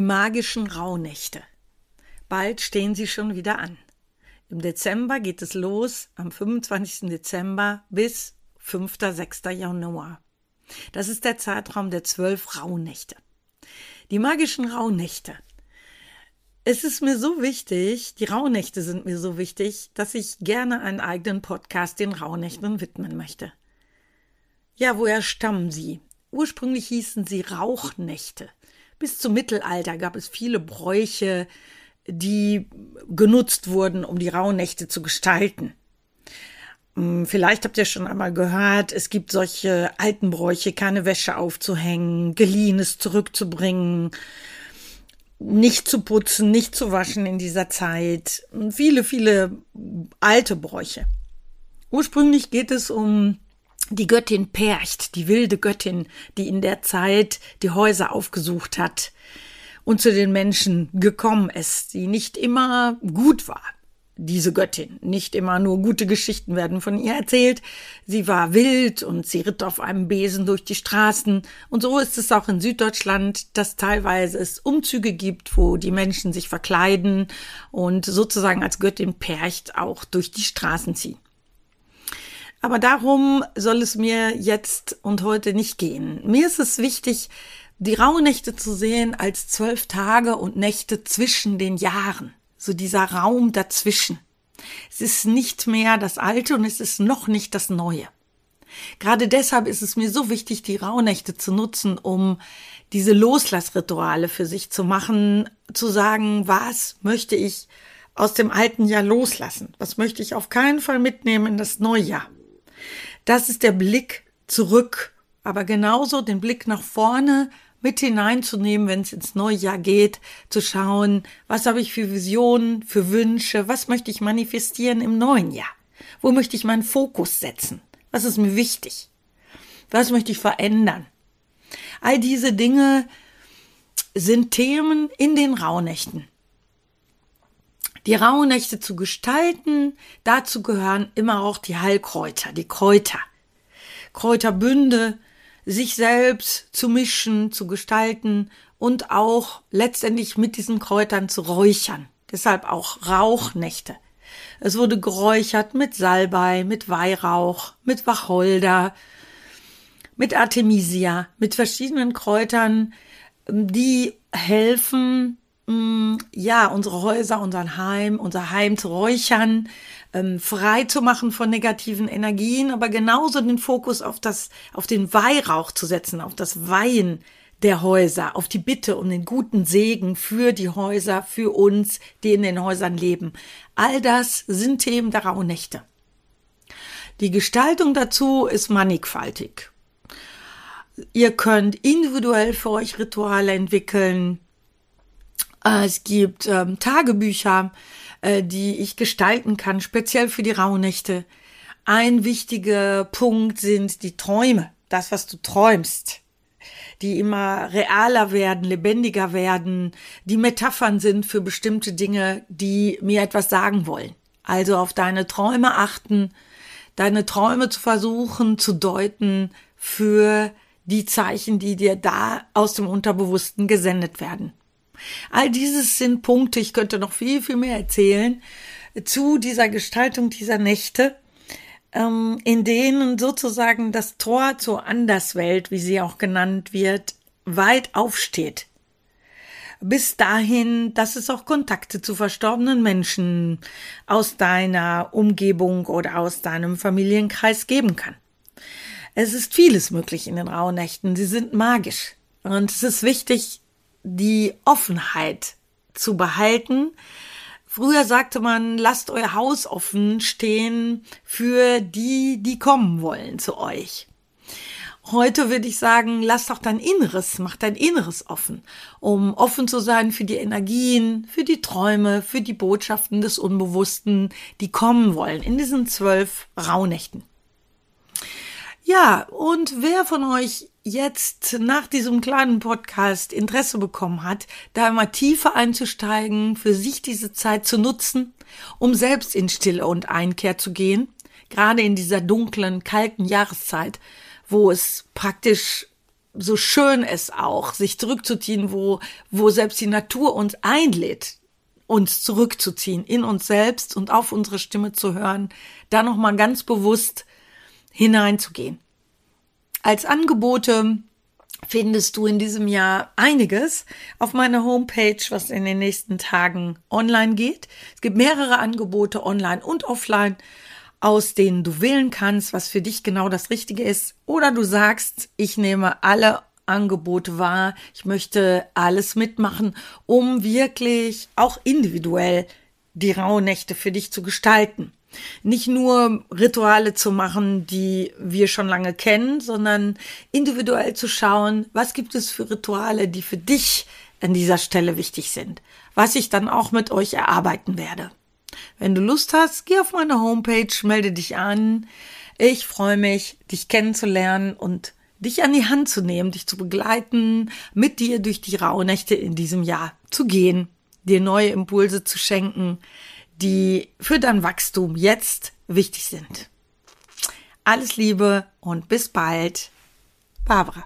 Die magischen Rauhnächte. Bald stehen sie schon wieder an. Im Dezember geht es los, am 25. Dezember bis 5. 6. Januar. Das ist der Zeitraum der zwölf Rauhnächte. Die magischen Rauhnächte. Es ist mir so wichtig, die Rauhnächte sind mir so wichtig, dass ich gerne einen eigenen Podcast den Rauhnächten widmen möchte. Ja, woher stammen sie? Ursprünglich hießen sie Rauchnächte. Bis zum Mittelalter gab es viele Bräuche, die genutzt wurden, um die Rauhnächte zu gestalten. Hm, vielleicht habt ihr schon einmal gehört, es gibt solche alten Bräuche, keine Wäsche aufzuhängen, geliehenes zurückzubringen, nicht zu putzen, nicht zu waschen in dieser Zeit. Viele, viele alte Bräuche. Ursprünglich geht es um die Göttin Percht, die wilde Göttin, die in der Zeit die Häuser aufgesucht hat und zu den Menschen gekommen ist, die nicht immer gut war. Diese Göttin. Nicht immer nur gute Geschichten werden von ihr erzählt. Sie war wild und sie ritt auf einem Besen durch die Straßen. Und so ist es auch in Süddeutschland, dass teilweise es Umzüge gibt, wo die Menschen sich verkleiden und sozusagen als Göttin Percht auch durch die Straßen ziehen. Aber darum soll es mir jetzt und heute nicht gehen. Mir ist es wichtig, die Rauhnächte zu sehen als zwölf Tage und Nächte zwischen den Jahren. So dieser Raum dazwischen. Es ist nicht mehr das Alte und es ist noch nicht das Neue. Gerade deshalb ist es mir so wichtig, die Rauhnächte zu nutzen, um diese Loslassrituale für sich zu machen, zu sagen, was möchte ich aus dem alten Jahr loslassen? Was möchte ich auf keinen Fall mitnehmen in das neue Jahr? Das ist der Blick zurück, aber genauso den Blick nach vorne mit hineinzunehmen, wenn es ins neue Jahr geht, zu schauen, was habe ich für Visionen, für Wünsche, was möchte ich manifestieren im neuen Jahr? Wo möchte ich meinen Fokus setzen? Was ist mir wichtig? Was möchte ich verändern? All diese Dinge sind Themen in den Rauhnächten. Die Rauhnächte zu gestalten, dazu gehören immer auch die Heilkräuter, die Kräuter. Kräuterbünde, sich selbst zu mischen, zu gestalten und auch letztendlich mit diesen Kräutern zu räuchern. Deshalb auch Rauchnächte. Es wurde geräuchert mit Salbei, mit Weihrauch, mit Wacholder, mit Artemisia, mit verschiedenen Kräutern, die helfen, Mm, ja, unsere Häuser, unseren Heim, unser Heim zu räuchern, ähm, frei zu machen von negativen Energien, aber genauso den Fokus auf das, auf den Weihrauch zu setzen, auf das Weihen der Häuser, auf die Bitte um den guten Segen für die Häuser, für uns, die in den Häusern leben. All das sind Themen der Rauhnächte. Die Gestaltung dazu ist mannigfaltig. Ihr könnt individuell für euch Rituale entwickeln, es gibt ähm, Tagebücher, äh, die ich gestalten kann, speziell für die Rauhnächte. Ein wichtiger Punkt sind die Träume, das, was du träumst, die immer realer werden, lebendiger werden, die Metaphern sind für bestimmte Dinge, die mir etwas sagen wollen. Also auf deine Träume achten, deine Träume zu versuchen zu deuten für die Zeichen, die dir da aus dem Unterbewussten gesendet werden. All dieses sind Punkte, ich könnte noch viel, viel mehr erzählen, zu dieser Gestaltung dieser Nächte, ähm, in denen sozusagen das Tor zur Anderswelt, wie sie auch genannt wird, weit aufsteht. Bis dahin, dass es auch Kontakte zu verstorbenen Menschen aus deiner Umgebung oder aus deinem Familienkreis geben kann. Es ist vieles möglich in den Rauhnächten. Sie sind magisch. Und es ist wichtig, die Offenheit zu behalten. Früher sagte man, lasst euer Haus offen stehen für die, die kommen wollen zu euch. Heute würde ich sagen, lass doch dein Inneres, mach dein Inneres offen, um offen zu sein für die Energien, für die Träume, für die Botschaften des Unbewussten, die kommen wollen in diesen zwölf Rauhnächten. Ja, und wer von euch jetzt nach diesem kleinen Podcast Interesse bekommen hat, da immer tiefer einzusteigen, für sich diese Zeit zu nutzen, um selbst in Stille und Einkehr zu gehen, gerade in dieser dunklen, kalten Jahreszeit, wo es praktisch so schön es auch, sich zurückzuziehen, wo, wo selbst die Natur uns einlädt, uns zurückzuziehen in uns selbst und auf unsere Stimme zu hören, da nochmal ganz bewusst hineinzugehen. Als Angebote findest du in diesem Jahr einiges auf meiner Homepage, was in den nächsten Tagen online geht. Es gibt mehrere Angebote online und offline, aus denen du wählen kannst, was für dich genau das Richtige ist. Oder du sagst, ich nehme alle Angebote wahr, ich möchte alles mitmachen, um wirklich auch individuell die Rauhnächte für dich zu gestalten nicht nur Rituale zu machen, die wir schon lange kennen, sondern individuell zu schauen, was gibt es für Rituale, die für dich an dieser Stelle wichtig sind, was ich dann auch mit euch erarbeiten werde. Wenn du Lust hast, geh auf meine Homepage, melde dich an. Ich freue mich, dich kennenzulernen und dich an die Hand zu nehmen, dich zu begleiten, mit dir durch die Rauhnächte in diesem Jahr zu gehen, dir neue Impulse zu schenken, die für dein Wachstum jetzt wichtig sind. Alles Liebe und bis bald, Barbara.